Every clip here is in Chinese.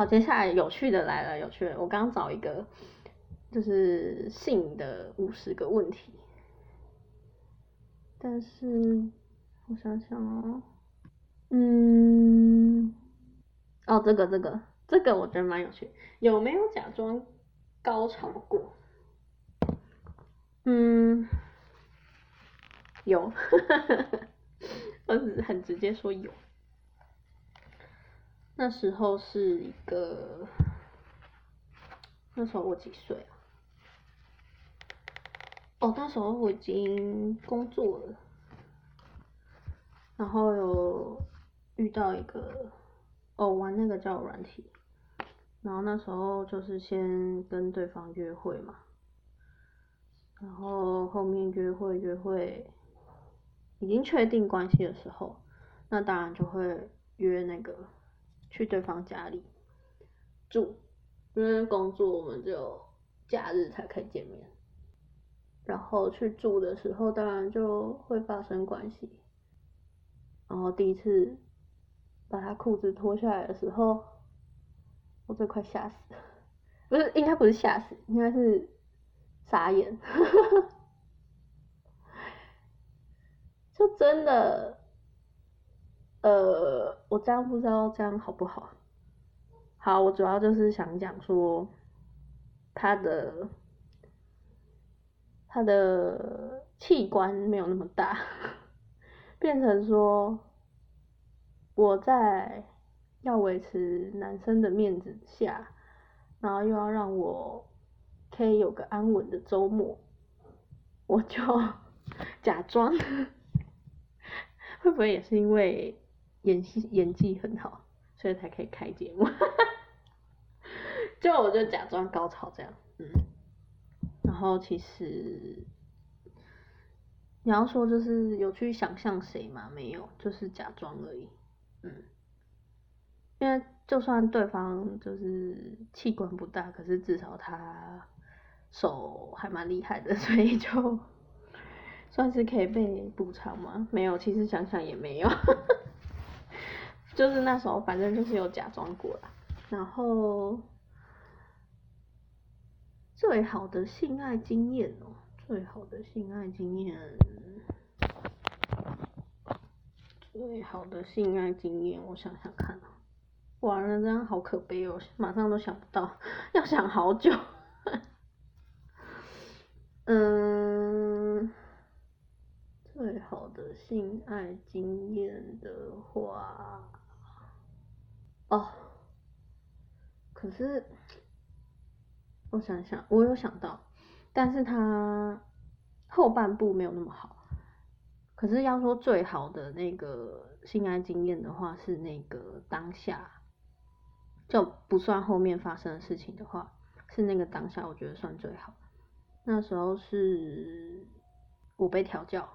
好，接下来有趣的来了，有趣的，我刚找一个，就是性的五十个问题，但是我想想哦，嗯，哦，这个这个这个我觉得蛮有趣，有没有假装高潮过？嗯，有，我只很直接说有。那时候是一个，那时候我几岁啊？哦，那时候我已经工作了，然后有遇到一个，哦，玩那个叫软体，然后那时候就是先跟对方约会嘛，然后后面约会约会，已经确定关系的时候，那当然就会约那个。去对方家里住，因为工作我们就假日才可以见面。然后去住的时候，当然就会发生关系。然后第一次把他裤子脱下来的时候，我最快吓死了，不是应该不是吓死，应该是傻眼，就真的。呃，我这样不知道这样好不好？好，我主要就是想讲说，他的他的器官没有那么大，变成说我在要维持男生的面子下，然后又要让我可以有个安稳的周末，我就 假装，会不会也是因为？演戏演技很好，所以才可以开节目。就我就假装高潮这样，嗯。然后其实你要说就是有去想象谁吗？没有，就是假装而已，嗯。因为就算对方就是器官不大，可是至少他手还蛮厉害的，所以就算是可以被补偿吗？没有，其实想想也没有。就是那时候，反正就是有假装过啦。然后最好的性爱经验哦，最好的性爱经验，最好的性爱经验，我想想看啊，完了这样好可悲哦，马上都想不到，要想好久。嗯，最好的性爱经验的话。哦，可是我想想，我有想到，但是他后半部没有那么好。可是要说最好的那个性爱经验的话，是那个当下，就不算后面发生的事情的话，是那个当下，我觉得算最好。那时候是我被调教，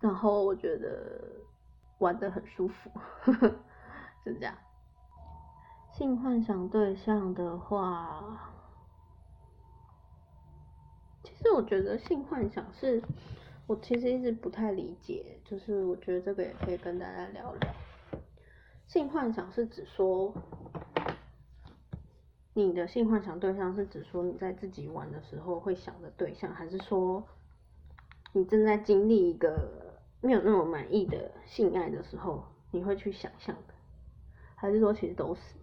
然后我觉得玩的很舒服，是这样。性幻想对象的话，其实我觉得性幻想是，我其实一直不太理解，就是我觉得这个也可以跟大家聊聊。性幻想是指说，你的性幻想对象是指说你在自己玩的时候会想的对象，还是说你正在经历一个没有那么满意的性爱的时候，你会去想象的，还是说其实都是？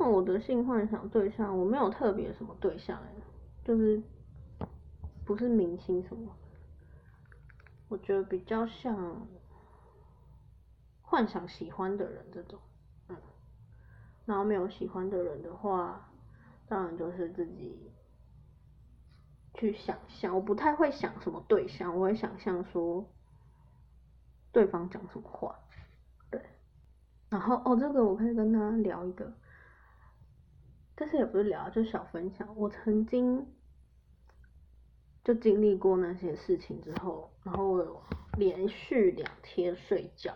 那我的性幻想对象，我没有特别什么对象哎，就是不是明星什么，我觉得比较像幻想喜欢的人这种，嗯，然后没有喜欢的人的话，当然就是自己去想象，我不太会想什么对象，我会想象说对方讲什么话，对，然后哦，这个我可以跟他聊一个。但是也不是聊，就是小分享。我曾经就经历过那些事情之后，然后我连续两天睡觉，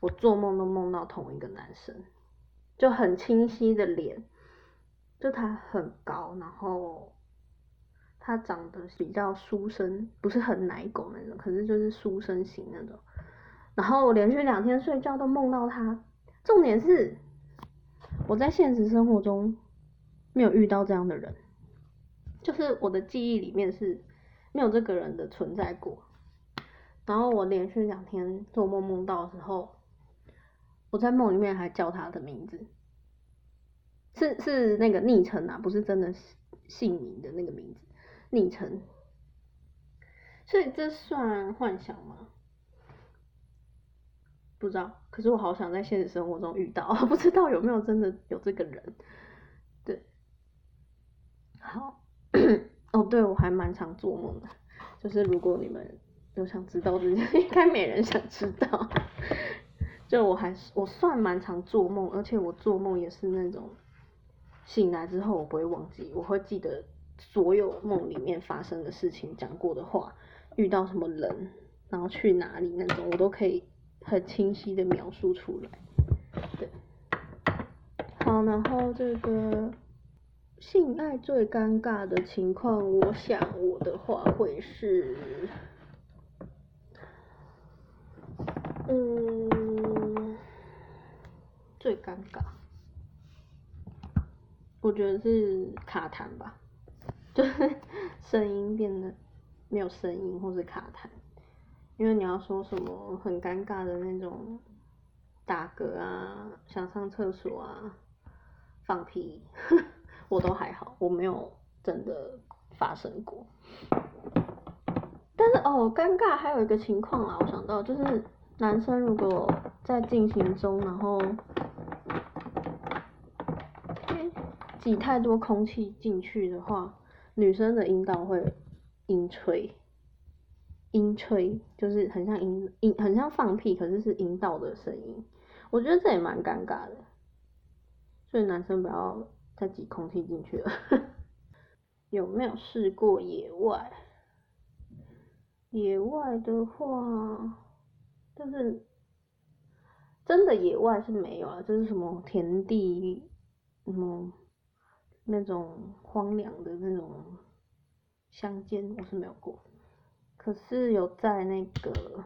我做梦都梦到同一个男生，就很清晰的脸，就他很高，然后他长得比较书生，不是很奶狗那种，可是就是书生型那种。然后我连续两天睡觉都梦到他，重点是。我在现实生活中没有遇到这样的人，就是我的记忆里面是没有这个人的存在过。然后我连续两天做梦梦到的时候，我在梦里面还叫他的名字，是是那个昵称啊，不是真的姓名的那个名字，昵称。所以这算幻想吗？不知道，可是我好想在现实生活中遇到，不知道有没有真的有这个人。好，哦，对我还蛮常做梦的，就是如果你们有想知道的，应该没人想知道。就我还是我算蛮常做梦，而且我做梦也是那种醒来之后我不会忘记，我会记得所有梦里面发生的事情、讲过的话、遇到什么人，然后去哪里那种，我都可以。很清晰的描述出来，对，好，然后这个性爱最尴尬的情况，我想我的话会是，嗯，最尴尬，我觉得是卡痰吧，就是声音变得没有声音，或是卡痰。因为你要说什么很尴尬的那种打嗝啊，想上厕所啊，放屁，我都还好，我没有真的发生过。但是哦，尴尬还有一个情况啊，我想到就是男生如果在进行中，然后挤太多空气进去的话，女生的阴道会阴吹。阴吹就是很像阴阴，很像放屁，可是是阴道的声音。我觉得这也蛮尴尬的，所以男生不要再挤空气进去了。有没有试过野外？野外的话，就是真的野外是没有啊，就是什么田地，什么那种荒凉的那种乡间，我是没有过。可是有在那个，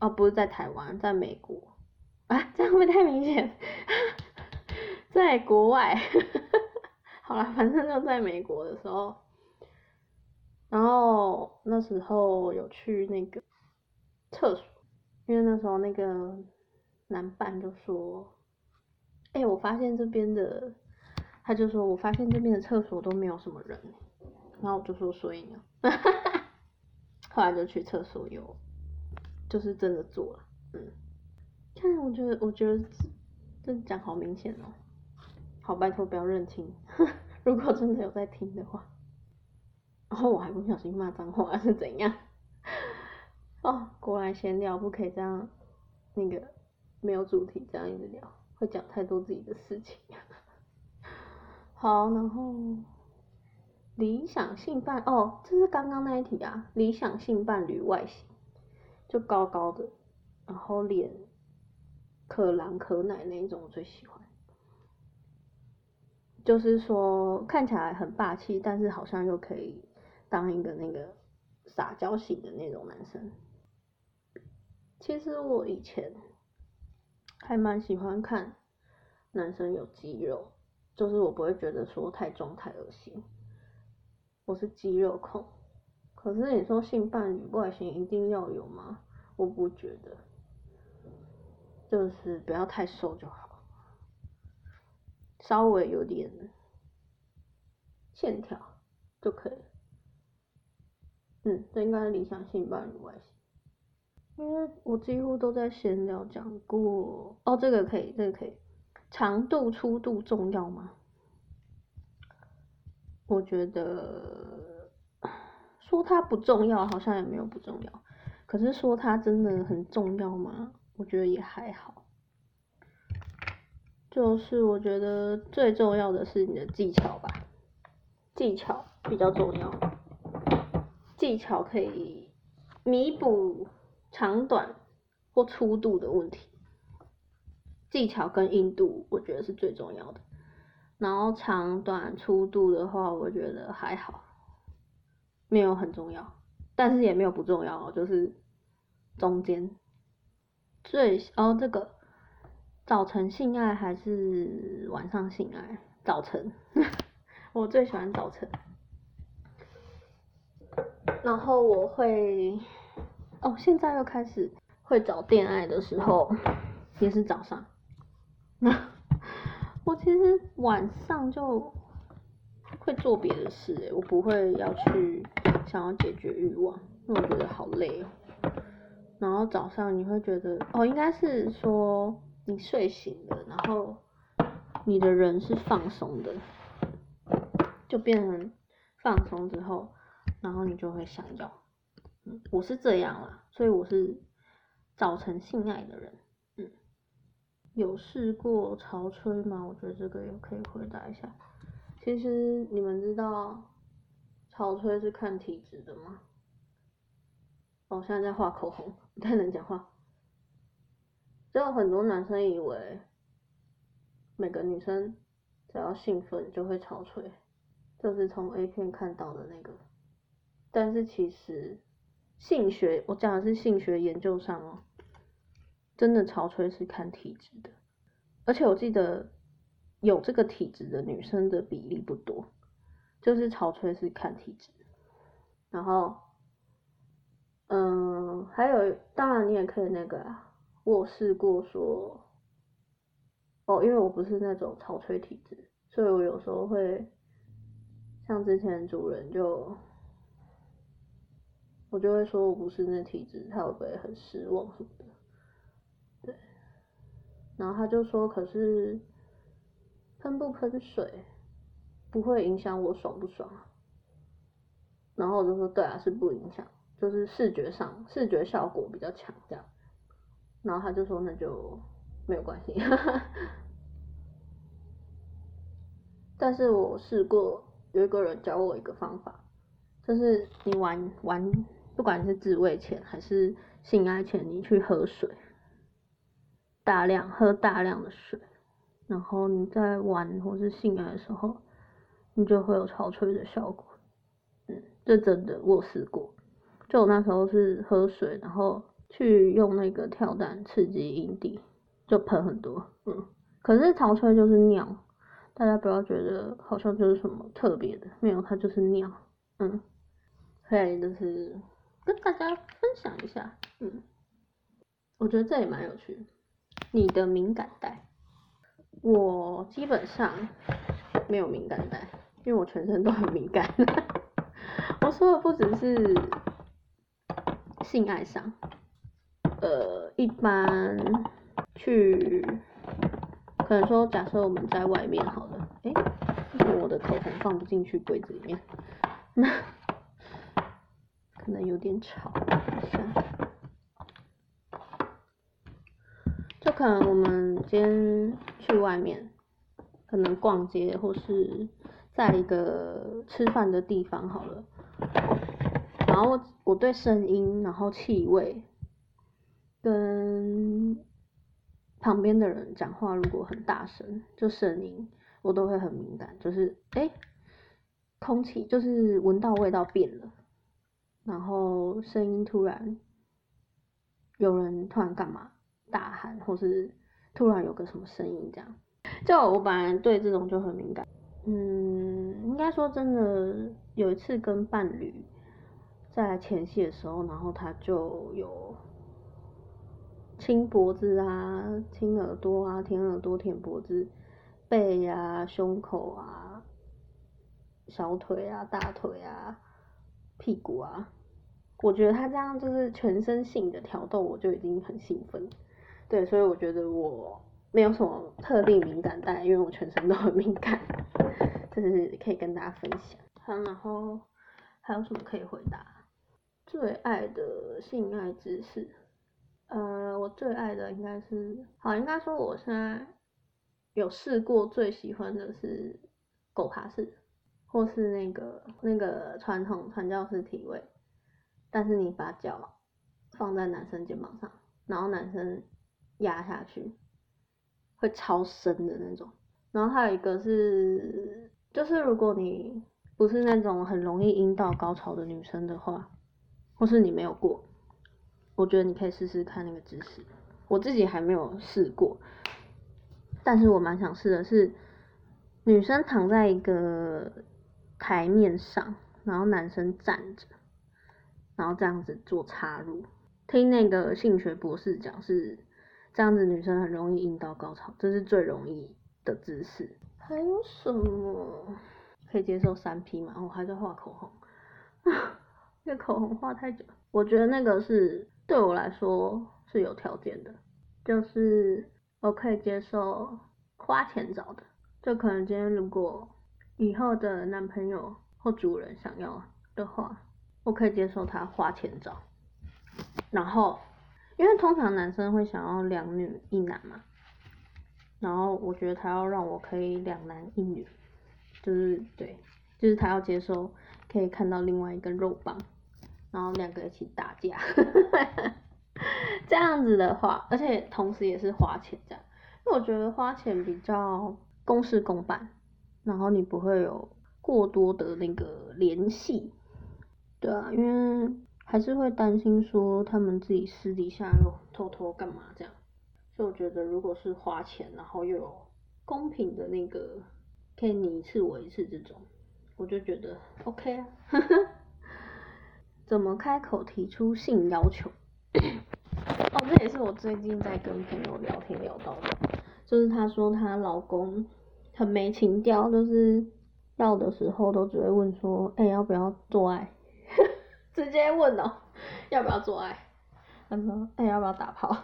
哦，不是在台湾，在美国，啊，这样会不会太明显？在国外，好了，反正就在美国的时候，然后那时候有去那个厕所，因为那时候那个男伴就说，哎，我发现这边的，他就说我发现这边的厕所都没有什么人，然后我就说所以呢？后来就去厕所有，就是真的做了，嗯，看我觉得我觉得这讲好明显哦，好拜托不要认清，如果真的有在听的话，然后我还不小心骂脏话是怎样？哦，过来闲聊不可以这样，那个没有主题这样一直聊，会讲太多自己的事情。好，然后。理想性伴哦，这是刚刚那一题啊。理想性伴侣外形就高高的，然后脸可蓝可奶那一种，我最喜欢。就是说看起来很霸气，但是好像又可以当一个那个撒娇型的那种男生。其实我以前还蛮喜欢看男生有肌肉，就是我不会觉得说太重太恶心。我是肌肉控，可是你说性伴侣外形一定要有吗？我不觉得，就是不要太瘦就好，稍微有点线条就可以。嗯，这应该是理想性伴侣外形，因为我几乎都在闲聊讲过。哦，这个可以，这个可以。长度、粗度重要吗？我觉得说它不重要，好像也没有不重要。可是说它真的很重要吗？我觉得也还好。就是我觉得最重要的是你的技巧吧，技巧比较重要。技巧可以弥补长短或粗度的问题。技巧跟硬度，我觉得是最重要的。然后长短粗度的话，我觉得还好，没有很重要，但是也没有不重要，就是中间最哦这个早晨性爱还是晚上性爱？早晨，我最喜欢早晨。然后我会，哦，现在又开始会找恋爱的时候，也是早上。我其实晚上就会做别的事，我不会要去想要解决欲望，因为我觉得好累哦。然后早上你会觉得，哦，应该是说你睡醒了，然后你的人是放松的，就变成放松之后。然后你就会想要，嗯，我是这样啦，所以我是早晨性爱的人，嗯，有试过潮吹吗？我觉得这个也可以回答一下。其实你们知道潮吹是看体质的吗？哦，现在在画口红，不太能讲话。只有很多男生以为每个女生只要兴奋就会潮吹，就是从 A 片看到的那个。但是其实性学，我讲的是性学研究上哦，真的潮吹是看体质的，而且我记得有这个体质的女生的比例不多，就是潮吹是看体质。然后，嗯，还有，当然你也可以那个啊，我试过说，哦，因为我不是那种潮吹体质，所以我有时候会像之前主人就。我就会说我不是那体质，他会不会很失望什么的？对，然后他就说，可是喷不喷水不会影响我爽不爽啊？然后我就说，对啊，是不影响，就是视觉上视觉效果比较强这样。然后他就说，那就没有关系。但是我试过，有一个人教我一个方法，就是你玩玩。不管是自慰前还是性爱前，你去喝水，大量喝大量的水，然后你在玩或是性爱的时候，你就会有潮吹的效果。嗯，这真的我试过，就我那时候是喝水，然后去用那个跳蛋刺激阴蒂，就喷很多。嗯，可是潮吹就是尿，大家不要觉得好像就是什么特别的，没有，它就是尿。嗯，所以就是。跟大家分享一下，嗯，我觉得这也蛮有趣。你的敏感带，我基本上没有敏感带，因为我全身都很敏感。我说的不只是性爱上，呃，一般去，可能说假设我们在外面好了，哎，我的口红放不进去柜子里面，那。可能有点吵，就可能我们今天去外面，可能逛街或是在一个吃饭的地方好了，然后我对声音，然后气味，跟旁边的人讲话如果很大声，就声音我都会很敏感，就是哎，空气就是闻到味道变了。然后声音突然有人突然干嘛大喊，或是突然有个什么声音这样，就我本来对这种就很敏感。嗯，应该说真的，有一次跟伴侣在前戏的时候，然后他就有亲脖子啊、亲耳朵啊、舔耳朵、舔脖子、背啊、胸口啊、小腿啊、大腿啊。屁股啊，我觉得他这样就是全身性的挑逗，我就已经很兴奋。对，所以我觉得我没有什么特定敏感带，因为我全身都很敏感，就是可以跟大家分享。好，然后还有什么可以回答？最爱的性爱姿势，呃，我最爱的应该是，好，应该说我现在有试过最喜欢的是狗爬式。或是那个那个传统传教士体位，但是你把脚放在男生肩膀上，然后男生压下去，会超深的那种。然后还有一个是，就是如果你不是那种很容易阴道高潮的女生的话，或是你没有过，我觉得你可以试试看那个姿势。我自己还没有试过，但是我蛮想试的是，女生躺在一个台面上，然后男生站着，然后这样子做插入。听那个性学博士讲是这样子，女生很容易阴道高潮，这是最容易的姿势。还有什么可以接受三 P 吗？我还在画口红，那口红画太久。我觉得那个是对我来说是有条件的，就是我可以接受花钱找的，就可能今天如果以后的男朋友或主人想要的话，我可以接受他花钱找。然后，因为通常男生会想要两女一男嘛。然后我觉得他要让我可以两男一女，就是对，就是他要接受可以看到另外一根肉棒，然后两个一起打架，这样子的话，而且同时也是花钱这样，因为我觉得花钱比较公事公办，然后你不会有过多的那个联系，对啊，因为还是会担心说他们自己私底下又偷偷干嘛这样。所以我觉得，如果是花钱，然后又有公平的那个，可以你一次我一次这种，我就觉得 OK 啊。怎么开口提出性要求？哦，这也是我最近在跟朋友聊天聊到的，就是她说她老公很没情调，就是要的时候都只会问说，哎，要不要做爱？直接问哦，要不要做爱？他说，哎，要不要打炮？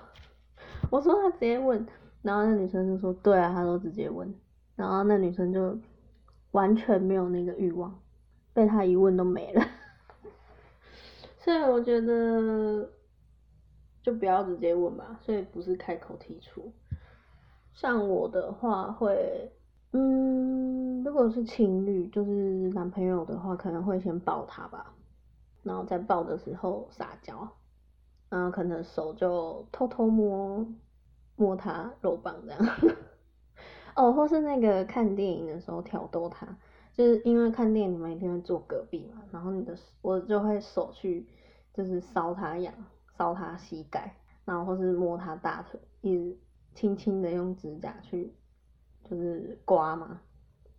我说他直接问，然后那女生就说对啊，他都直接问，然后那女生就完全没有那个欲望，被他一问都没了，所以我觉得就不要直接问吧，所以不是开口提出。像我的话会，嗯，如果是情侣，就是男朋友的话，可能会先抱他吧，然后在抱的时候撒娇。然后，可能手就偷偷摸摸他肉棒这样，哦，或是那个看电影的时候挑逗他，就是因为看电影你们一定会坐隔壁嘛，然后你的我就会手去就是搔他痒，搔他膝盖，然后或是摸他大腿，一直轻轻的用指甲去就是刮嘛，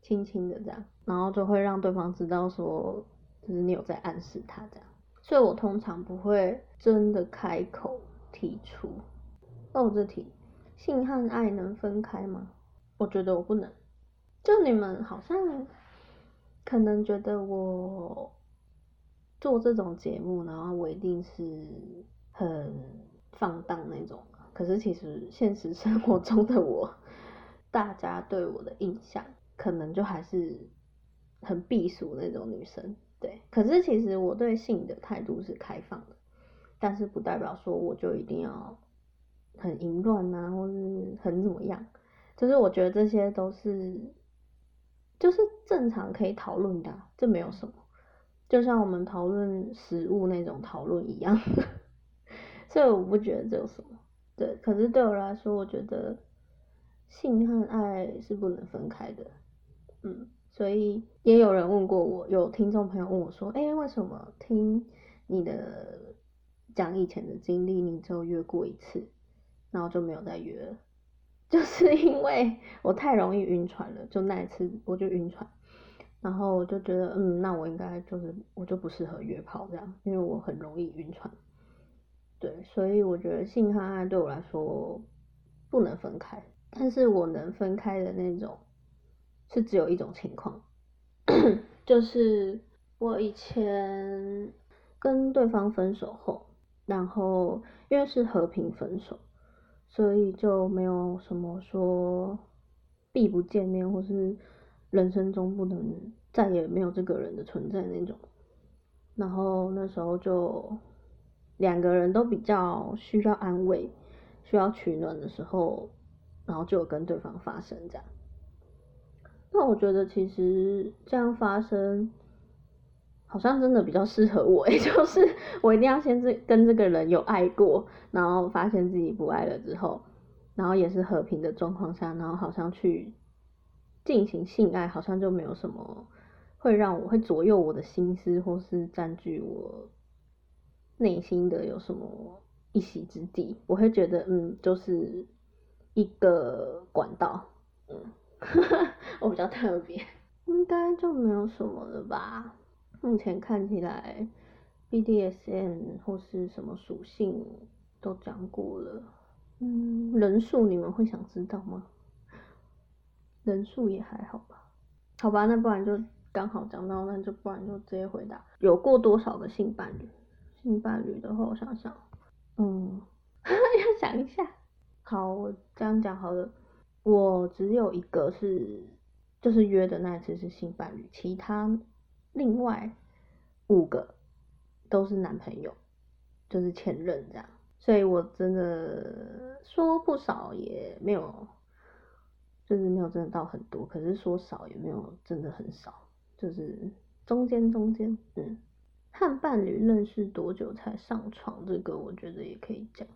轻轻的这样，然后就会让对方知道说就是你有在暗示他这样。所以我通常不会真的开口提出。那我，这题，性和爱能分开吗？我觉得我不能。就你们好像可能觉得我做这种节目，然后我一定是很放荡那种。可是其实现实生活中的我，大家对我的印象可能就还是很避俗那种女生。对，可是其实我对性的态度是开放的，但是不代表说我就一定要很淫乱呐，或是很怎么样，就是我觉得这些都是就是正常可以讨论的，这没有什么，就像我们讨论食物那种讨论一样，所以我不觉得这有什么。对，可是对我来说，我觉得性和爱是不能分开的，嗯。所以也有人问过我，有听众朋友问我说：“哎，为什么听你的讲以前的经历，你只有约过一次，然后就没有再约了？”就是因为我太容易晕船了，就那一次我就晕船，然后我就觉得，嗯，那我应该就是我就不适合约炮这样，因为我很容易晕船。对，所以我觉得性和爱对我来说不能分开，但是我能分开的那种。是只有一种情况，就是我以前跟对方分手后，然后因为是和平分手，所以就没有什么说必不见面，或是人生中不能再也没有这个人的存在那种。然后那时候就两个人都比较需要安慰、需要取暖的时候，然后就跟对方发生这样。那我觉得其实这样发生，好像真的比较适合我，也 就是我一定要先这跟这个人有爱过，然后发现自己不爱了之后，然后也是和平的状况下，然后好像去进行性爱，好像就没有什么会让我会左右我的心思，或是占据我内心的有什么一席之地，我会觉得嗯，就是一个管道。嗯，我比较特别，应该就没有什么了吧？目前看起来，BDSM 或是什么属性都讲过了。嗯，人数你们会想知道吗？人数也还好吧。好吧，那不然就刚好讲到，那就不然就直接回答，有过多少个性伴侣？性伴侣的话，我想想，嗯，要想一下。好，我这样讲好了，我只有一个是，就是约的那一次是性伴侣，其他另外五个都是男朋友，就是前任这样，所以我真的说不少也没有，就是没有真的到很多，可是说少也没有真的很少，就是中间中间，嗯，和伴侣认识多久才上床？这个我觉得也可以讲，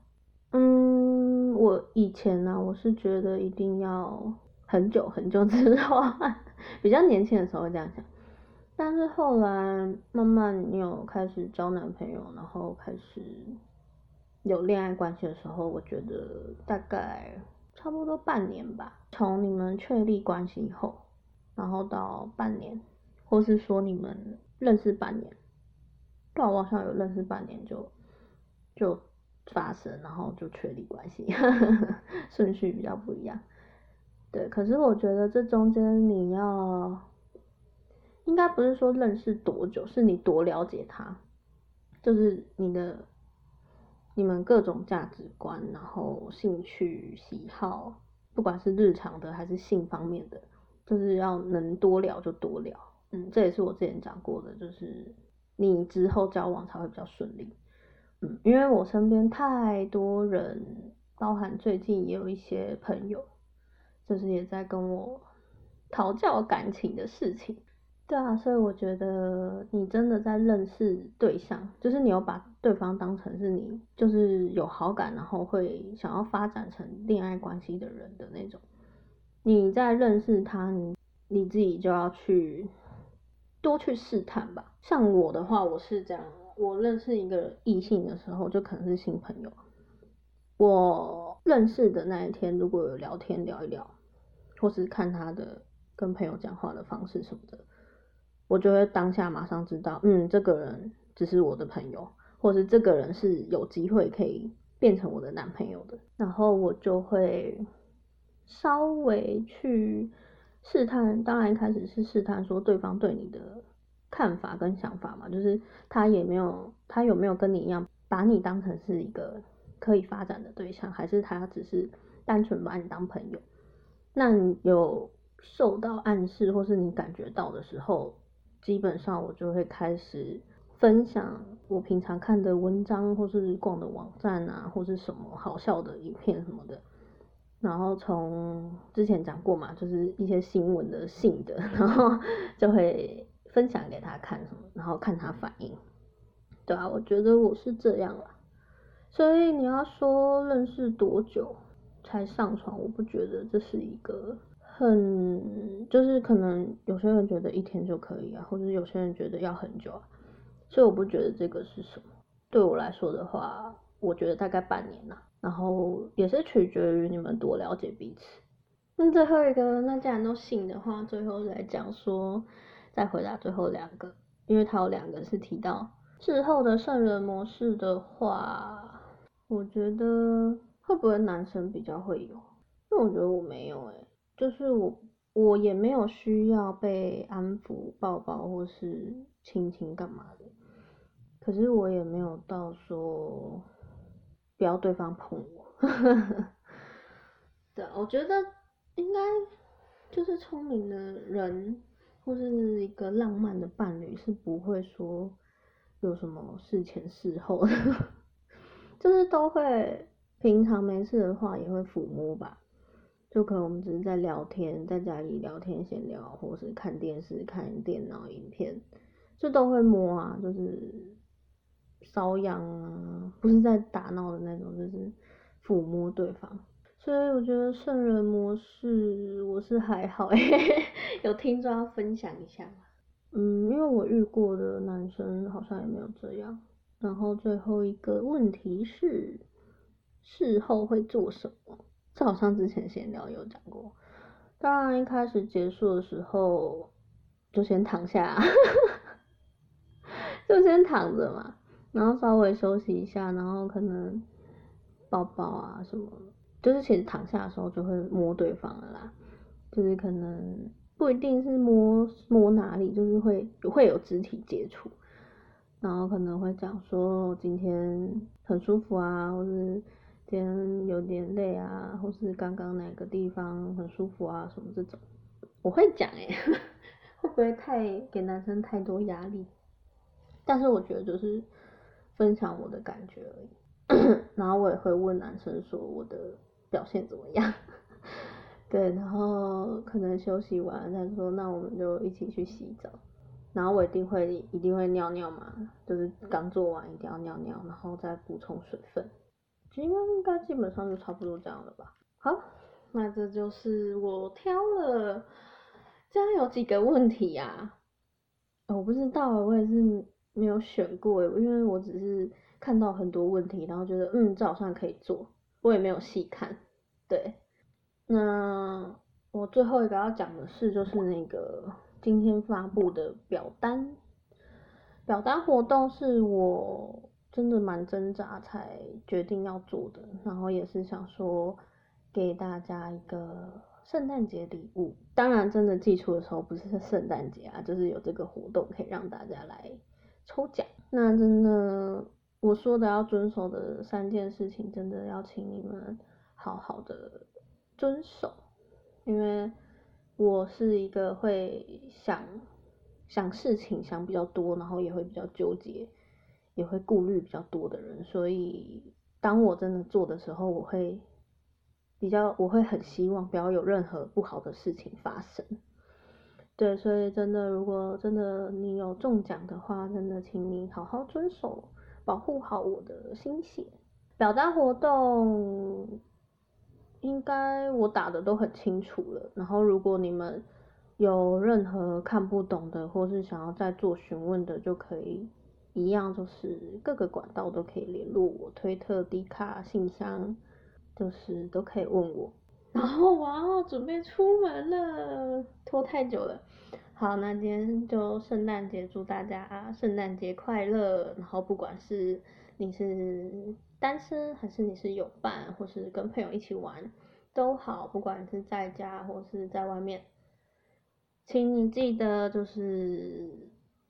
嗯。我以前呢，我是觉得一定要很久很久之后，比较年轻的时候会这样想，但是后来慢慢你有开始交男朋友，然后开始有恋爱关系的时候，我觉得大概差不多半年吧，从你们确立关系以后，然后到半年，或是说你们认识半年，对，我好像有认识半年就就。发生，然后就确立关系，顺序比较不一样。对，可是我觉得这中间你要，应该不是说认识多久，是你多了解他，就是你的，你们各种价值观，然后兴趣喜好，不管是日常的还是性方面的，就是要能多聊就多聊。嗯，这也是我之前讲过的，就是你之后交往才会比较顺利。嗯，因为我身边太多人，包含最近也有一些朋友，就是也在跟我讨教感情的事情。对啊，所以我觉得你真的在认识对象，就是你有把对方当成是你，就是有好感，然后会想要发展成恋爱关系的人的那种。你在认识他，你你自己就要去多去试探吧。像我的话，我是这样。我认识一个异性的时候，就可能是新朋友。我认识的那一天，如果有聊天聊一聊，或是看他的跟朋友讲话的方式什么的，我就会当下马上知道，嗯，这个人只是我的朋友，或是这个人是有机会可以变成我的男朋友的。然后我就会稍微去试探，当然一开始是试探说对方对你的。看法跟想法嘛，就是他也没有，他有没有跟你一样把你当成是一个可以发展的对象，还是他只是单纯把你当朋友？那你有受到暗示或是你感觉到的时候，基本上我就会开始分享我平常看的文章或是逛的网站啊，或是什么好笑的影片什么的，然后从之前讲过嘛，就是一些新闻的性的，然后就会。分享给他看什么，然后看他反应，对啊，我觉得我是这样啦。所以你要说认识多久才上床，我不觉得这是一个很，就是可能有些人觉得一天就可以啊，或者有些人觉得要很久啊，所以我不觉得这个是什么。对我来说的话，我觉得大概半年啦，然后也是取决于你们多了解彼此。那最后一个，那既然都信的话，最后来讲说。再回答最后两个，因为他有两个是提到之后的圣人模式的话，我觉得会不会男生比较会有？因为我觉得我没有诶，就是我我也没有需要被安抚、抱抱或是亲亲干嘛的，可是我也没有到说不要对方碰我。对，我觉得应该就是聪明的人。或是一个浪漫的伴侣是不会说有什么事前事后的，就是都会平常没事的话也会抚摸吧，就可能我们只是在聊天，在家里聊天闲聊，或是看电视看电脑影片，就都会摸啊，就是瘙痒啊，不是在打闹的那种，就是抚摸对方。所以我觉得圣人模式我是还好诶，有听众要分享一下？嗯，因为我遇过的男生好像也没有这样。然后最后一个问题是，事后会做什么？这好像之前闲聊有讲过，当然一开始结束的时候就先躺下，就先躺着嘛，然后稍微休息一下，然后可能抱抱啊什么，就是其实躺下的时候就会摸对方了啦，就是可能不一定是摸摸哪里，就是会会有肢体接触，然后可能会讲说今天很舒服啊，或是今天有点累啊，或是刚刚哪个地方很舒服啊什么这种，我会讲诶、会不会太给男生太多压力？但是我觉得就是分享我的感觉而已，然后我也会问男生说我的表现怎么样，对，然后可能休息完他说那我们就一起去洗澡，然后我一定会一定会尿尿嘛，就是刚做完一定要尿尿，然后再补充水分，应该应该基本上就差不多这样了吧。好，那这就是我挑了，这样有几个问题呀、我不知道，我也是没有选过，因为我只是看到很多问题，然后觉得嗯，这好像可以做，我也没有细看。对，那我最后一个要讲的是，就是那个今天发布的表单，表单活动是我真的蛮挣扎才决定要做的，然后也是想说给大家一个圣诞节礼物。当然，真的寄出的时候不是圣诞节啊，就是有这个活动可以让大家来抽奖。那真的我说的要遵守的三件事情，真的要请你们好好的遵守，因为我是一个会想想事情想比较多，然后也会比较纠结，也会顾虑比较多的人，所以当我真的做的时候，我会比较我会很希望不要有任何不好的事情发生。对，所以真的，如果真的你有中奖的话，真的请你好好遵守，保护好我的心血。表单活动应该我打的都很清楚了，然后如果你们有任何看不懂的，或是想要再做询问的，就可以一样，就是各个管道都可以联络我，推特、迪卡、信箱，就是都可以问我。然后我要准备出门了，拖太久了。好，那今天就圣诞节，祝大家圣诞节快乐。然后不管是你是单身，还是你是有伴，或是跟朋友一起玩，都好。不管是在家或是在外面，请你记得就是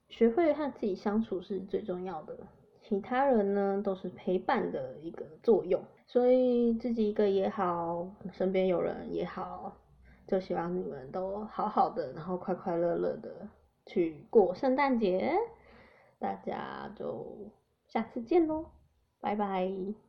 学会和自己相处是最重要的。其他人呢，都是陪伴的一个作用，所以自己一个也好，身边有人也好，就希望你们都好好的，然后快快乐乐的去过圣诞节。大家就下次见喽，拜拜。